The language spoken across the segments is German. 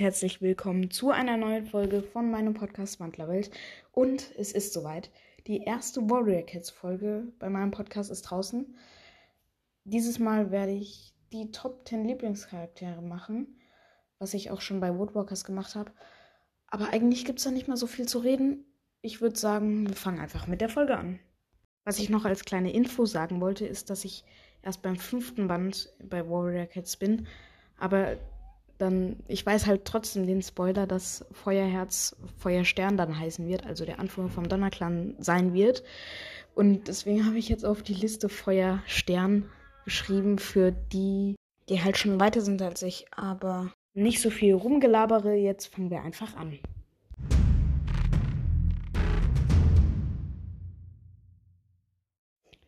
herzlich willkommen zu einer neuen Folge von meinem Podcast Wandlerwelt. Und es ist soweit. Die erste Warrior Cats Folge bei meinem Podcast ist draußen. Dieses Mal werde ich die Top 10 Lieblingscharaktere machen, was ich auch schon bei Woodwalkers gemacht habe. Aber eigentlich gibt es da nicht mehr so viel zu reden. Ich würde sagen, wir fangen einfach mit der Folge an. Was ich noch als kleine Info sagen wollte, ist, dass ich erst beim fünften Band bei Warrior Cats bin. Aber dann, ich weiß halt trotzdem den Spoiler, dass Feuerherz Feuerstern dann heißen wird, also der Anführer vom Donnerclan sein wird. Und deswegen habe ich jetzt auf die Liste Feuerstern geschrieben für die, die halt schon weiter sind als ich. Aber nicht so viel rumgelabere, jetzt fangen wir einfach an.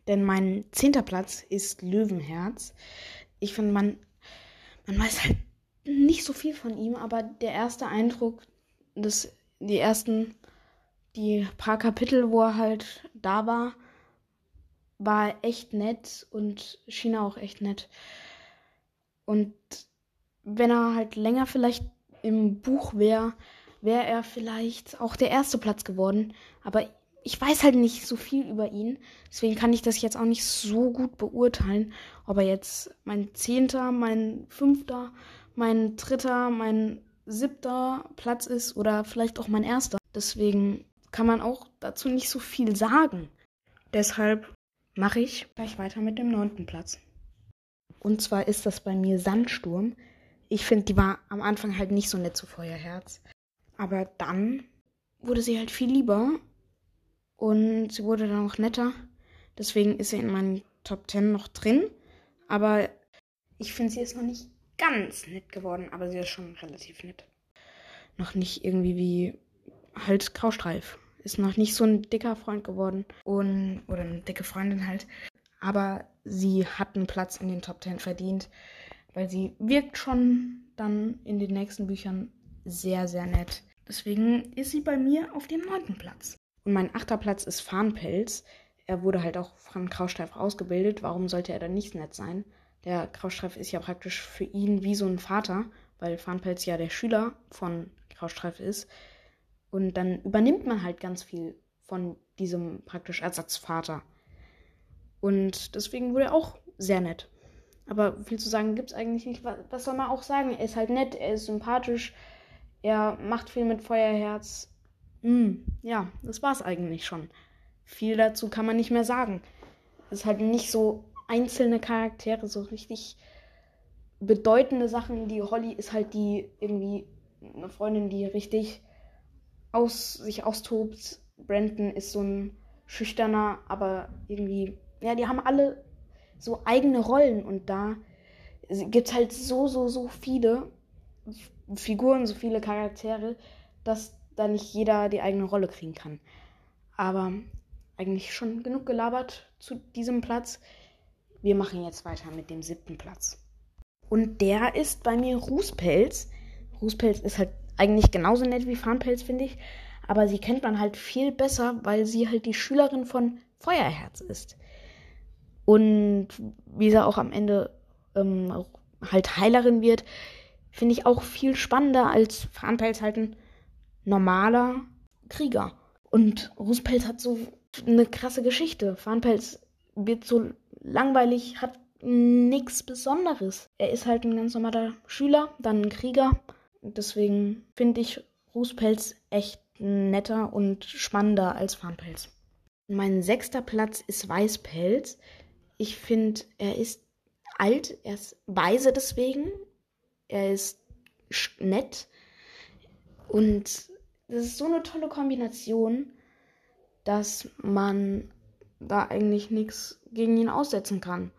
Denn mein zehnter Platz ist Löwenherz. Ich finde, man, man weiß halt nicht so viel von ihm, aber der erste Eindruck, das, die ersten, die paar Kapitel, wo er halt da war, war echt nett und schien auch echt nett. Und wenn er halt länger vielleicht im Buch wäre, wäre er vielleicht auch der erste Platz geworden. Aber ich weiß halt nicht so viel über ihn. Deswegen kann ich das jetzt auch nicht so gut beurteilen, ob er jetzt mein zehnter, mein fünfter mein dritter, mein siebter Platz ist oder vielleicht auch mein erster. Deswegen kann man auch dazu nicht so viel sagen. Deshalb mache ich gleich weiter mit dem neunten Platz. Und zwar ist das bei mir Sandsturm. Ich finde, die war am Anfang halt nicht so nett zu Feuerherz. Aber dann wurde sie halt viel lieber und sie wurde dann auch netter. Deswegen ist sie in meinen Top 10 noch drin. Aber ich finde, sie ist noch nicht ganz nett geworden, aber sie ist schon relativ nett. Noch nicht irgendwie wie halt Graustreif. Ist noch nicht so ein dicker Freund geworden. Und, oder eine dicke Freundin halt. Aber sie hat einen Platz in den Top Ten verdient, weil sie wirkt schon dann in den nächsten Büchern sehr, sehr nett. Deswegen ist sie bei mir auf dem neunten Platz. Und mein achter Platz ist Farnpelz. Er wurde halt auch von Graustreif ausgebildet. Warum sollte er dann nicht nett sein? Der Krausstreif ist ja praktisch für ihn wie so ein Vater, weil Farnpelz ja der Schüler von Krausstreif ist. Und dann übernimmt man halt ganz viel von diesem praktisch Ersatzvater. Und deswegen wurde er auch sehr nett. Aber viel zu sagen gibt es eigentlich nicht. Was soll man auch sagen? Er ist halt nett, er ist sympathisch, er macht viel mit Feuerherz. Hm, ja, das war's eigentlich schon. Viel dazu kann man nicht mehr sagen. Es ist halt nicht so einzelne Charaktere, so richtig bedeutende Sachen. Die Holly ist halt die irgendwie eine Freundin, die richtig aus, sich austobt. Brandon ist so ein schüchterner, aber irgendwie, ja, die haben alle so eigene Rollen und da gibt es halt so, so, so viele Figuren, so viele Charaktere, dass da nicht jeder die eigene Rolle kriegen kann. Aber eigentlich schon genug gelabert zu diesem Platz. Wir machen jetzt weiter mit dem siebten Platz. Und der ist bei mir Rußpelz. Rußpelz ist halt eigentlich genauso nett wie Farnpelz, finde ich. Aber sie kennt man halt viel besser, weil sie halt die Schülerin von Feuerherz ist. Und wie sie auch am Ende ähm, halt Heilerin wird, finde ich auch viel spannender als Farnpelz halt ein normaler Krieger. Und Rußpelz hat so eine krasse Geschichte. Farnpelz wird so langweilig, hat nichts Besonderes. Er ist halt ein ganz normaler Schüler, dann ein Krieger. Deswegen finde ich Rußpelz echt netter und spannender als Farnpelz. Mein sechster Platz ist Weißpelz. Ich finde, er ist alt, er ist weise deswegen. Er ist nett. Und das ist so eine tolle Kombination, dass man da eigentlich nichts gegen ihn aussetzen kann.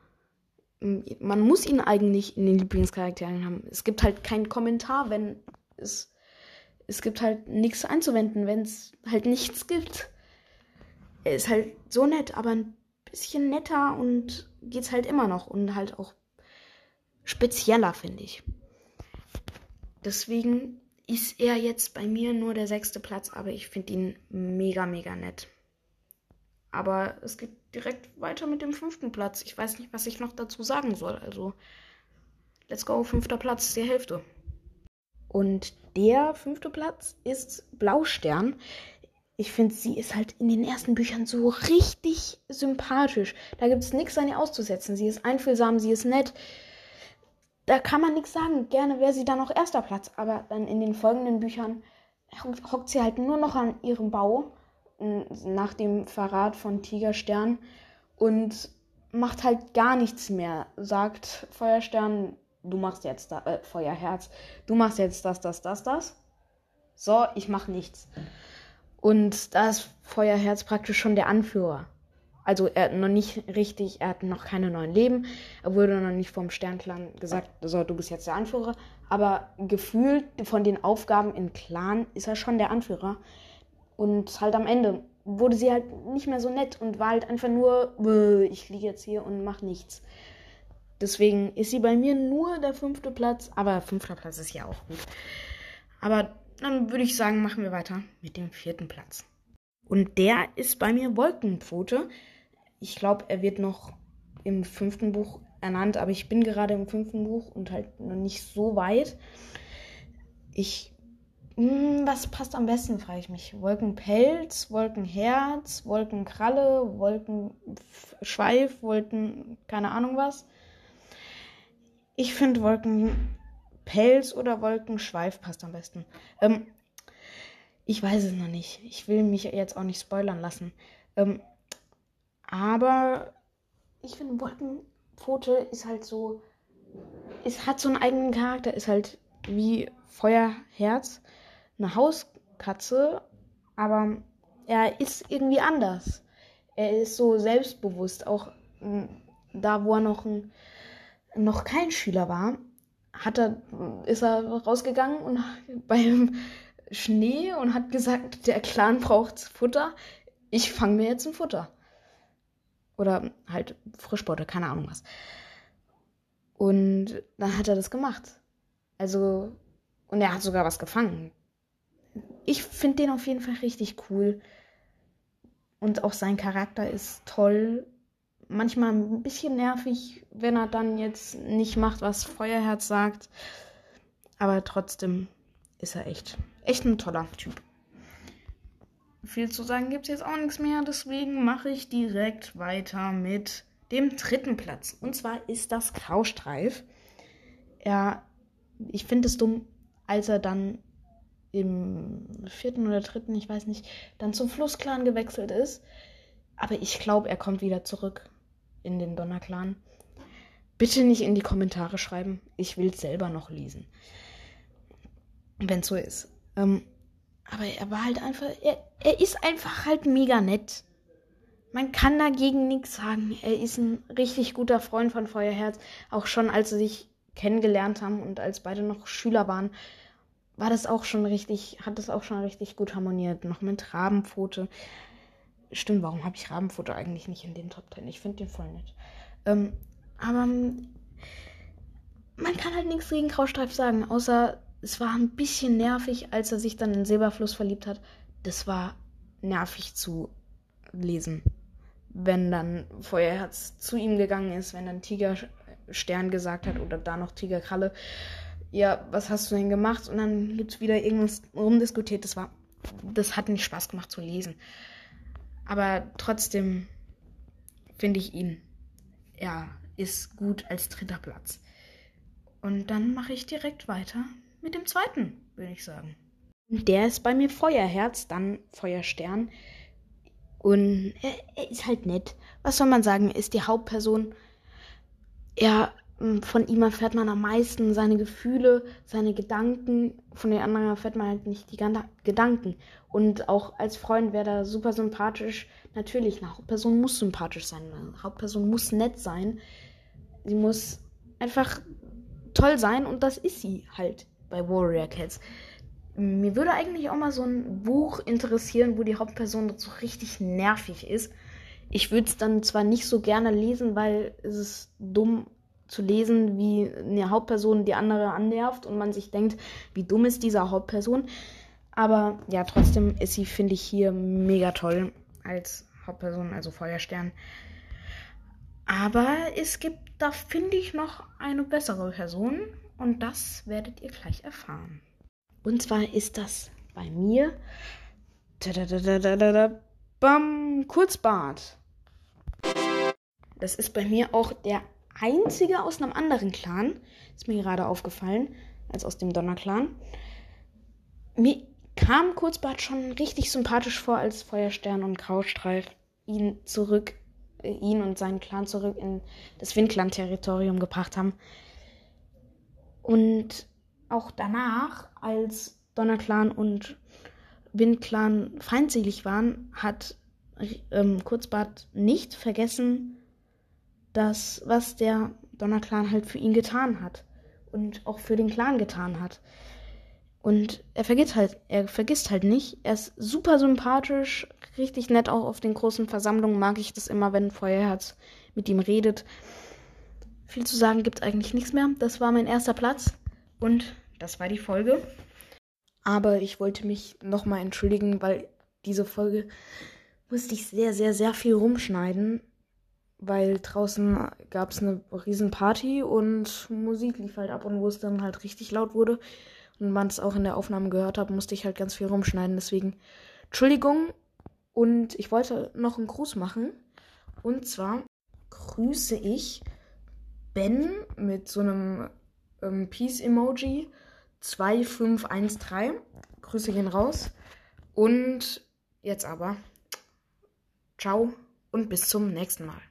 Man muss ihn eigentlich in den Lieblingscharakteren haben. Es gibt halt keinen Kommentar, wenn es. Es gibt halt nichts einzuwenden, wenn es halt nichts gibt. Er ist halt so nett, aber ein bisschen netter und geht's halt immer noch und halt auch spezieller, finde ich. Deswegen ist er jetzt bei mir nur der sechste Platz, aber ich finde ihn mega, mega nett. Aber es geht direkt weiter mit dem fünften Platz. Ich weiß nicht, was ich noch dazu sagen soll. Also, let's go, fünfter Platz, die Hälfte. Und der fünfte Platz ist Blaustern. Ich finde, sie ist halt in den ersten Büchern so richtig sympathisch. Da gibt es nichts an ihr auszusetzen. Sie ist einfühlsam, sie ist nett. Da kann man nichts sagen. Gerne wäre sie dann auch erster Platz. Aber dann in den folgenden Büchern hockt sie halt nur noch an ihrem Bau nach dem Verrat von Tigerstern und macht halt gar nichts mehr. Sagt Feuerstern, du machst jetzt da, äh, Feuerherz, du machst jetzt das, das, das, das. So, ich mach nichts. Und da ist Feuerherz praktisch schon der Anführer. Also er hat noch nicht richtig, er hat noch keine neuen Leben. Er wurde noch nicht vom Sternclan gesagt, so, du bist jetzt der Anführer. Aber gefühlt von den Aufgaben im Clan ist er schon der Anführer. Und halt am Ende wurde sie halt nicht mehr so nett und war halt einfach nur, ich liege jetzt hier und mach nichts. Deswegen ist sie bei mir nur der fünfte Platz, aber fünfter Platz ist ja auch gut. Aber dann würde ich sagen, machen wir weiter mit dem vierten Platz. Und der ist bei mir Wolkenpfote. Ich glaube, er wird noch im fünften Buch ernannt, aber ich bin gerade im fünften Buch und halt noch nicht so weit. Ich hm, was passt am besten, frage ich mich. Wolkenpelz, Wolkenherz, Wolkenkralle, Wolkenschweif, Wolken, keine Ahnung was. Ich finde Wolkenpelz oder Wolkenschweif passt am besten. Ähm, ich weiß es noch nicht. Ich will mich jetzt auch nicht spoilern lassen. Ähm, aber ich finde Wolkenpfote ist halt so. Es hat so einen eigenen Charakter, ist halt wie Feuerherz eine Hauskatze, aber er ist irgendwie anders. Er ist so selbstbewusst, auch hm, da, wo er noch, ein, noch kein Schüler war, hat er, ist er rausgegangen und beim Schnee und hat gesagt, der Clan braucht Futter. Ich fange mir jetzt ein Futter. Oder halt Frischbeute, keine Ahnung was. Und dann hat er das gemacht. Also, und er hat sogar was gefangen ich finde den auf jeden Fall richtig cool. Und auch sein Charakter ist toll. Manchmal ein bisschen nervig, wenn er dann jetzt nicht macht, was Feuerherz sagt. Aber trotzdem ist er echt, echt ein toller Typ. Viel zu sagen gibt es jetzt auch nichts mehr, deswegen mache ich direkt weiter mit dem dritten Platz. Und zwar ist das Graustreif. Er, ich finde es dumm, als er dann im vierten oder dritten, ich weiß nicht, dann zum Flussclan gewechselt ist. Aber ich glaube, er kommt wieder zurück in den Donnerclan. Bitte nicht in die Kommentare schreiben. Ich will es selber noch lesen. Wenn es so ist. Ähm, aber er war halt einfach. Er, er ist einfach halt mega nett. Man kann dagegen nichts sagen. Er ist ein richtig guter Freund von Feuerherz. Auch schon als sie sich kennengelernt haben und als beide noch Schüler waren war das auch schon richtig, hat das auch schon richtig gut harmoniert. Noch mit Rabenpfote. Stimmt, warum habe ich Rabenpfote eigentlich nicht in den Top 10? Ich finde den voll nett. Ähm, aber man kann halt nichts gegen Graustreif sagen, außer es war ein bisschen nervig, als er sich dann in Silberfluss verliebt hat. Das war nervig zu lesen. Wenn dann Feuerherz zu ihm gegangen ist, wenn dann Tigerstern gesagt hat oder da noch Tigerkralle ja, was hast du denn gemacht? Und dann gibt es wieder irgendwas rumdiskutiert. Das war, das hat nicht Spaß gemacht zu lesen. Aber trotzdem finde ich ihn, er ist gut als dritter Platz. Und dann mache ich direkt weiter mit dem zweiten, würde ich sagen. Der ist bei mir Feuerherz, dann Feuerstern. Und er, er, ist halt nett. Was soll man sagen? Er ist die Hauptperson. Er von ihm erfährt man am meisten seine Gefühle, seine Gedanken. Von den anderen erfährt man halt nicht die Gedanken. Und auch als Freund wäre er super sympathisch. Natürlich, eine Hauptperson muss sympathisch sein. Eine Hauptperson muss nett sein. Sie muss einfach toll sein und das ist sie halt bei Warrior Cats. Mir würde eigentlich auch mal so ein Buch interessieren, wo die Hauptperson so richtig nervig ist. Ich würde es dann zwar nicht so gerne lesen, weil es ist dumm zu lesen, wie eine Hauptperson die andere annervt und man sich denkt, wie dumm ist diese Hauptperson. Aber ja, trotzdem ist sie, finde ich, hier mega toll als Hauptperson, also Feuerstern. Aber es gibt da, finde ich, noch eine bessere Person und das werdet ihr gleich erfahren. Und zwar ist das bei mir bam, Kurzbart. Das ist bei mir auch der einzige aus einem anderen Clan. Ist mir gerade aufgefallen, als aus dem Donner-Clan. Mir kam Kurzbart schon richtig sympathisch vor, als Feuerstern und Graustreif ihn zurück, äh, ihn und seinen Clan zurück in das Windclan-Territorium gebracht haben. Und auch danach, als Donnerclan und Windclan feindselig waren, hat ähm, Kurzbart nicht vergessen, das, was der Donnerclan halt für ihn getan hat und auch für den Clan getan hat. Und er vergisst halt, er vergisst halt nicht. Er ist super sympathisch, richtig nett auch auf den großen Versammlungen mag ich das immer, wenn Feuerherz mit ihm redet. Viel zu sagen gibt es eigentlich nichts mehr. Das war mein erster Platz und das war die Folge. Aber ich wollte mich nochmal entschuldigen, weil diese Folge musste ich sehr, sehr, sehr viel rumschneiden weil draußen gab es eine riesen Party und Musik lief halt ab und wo es dann halt richtig laut wurde und man es auch in der Aufnahme gehört hat, musste ich halt ganz viel rumschneiden. Deswegen Entschuldigung und ich wollte noch einen Gruß machen und zwar grüße ich Ben mit so einem ähm, Peace-Emoji 2513. Grüße gehen raus und jetzt aber ciao und bis zum nächsten Mal.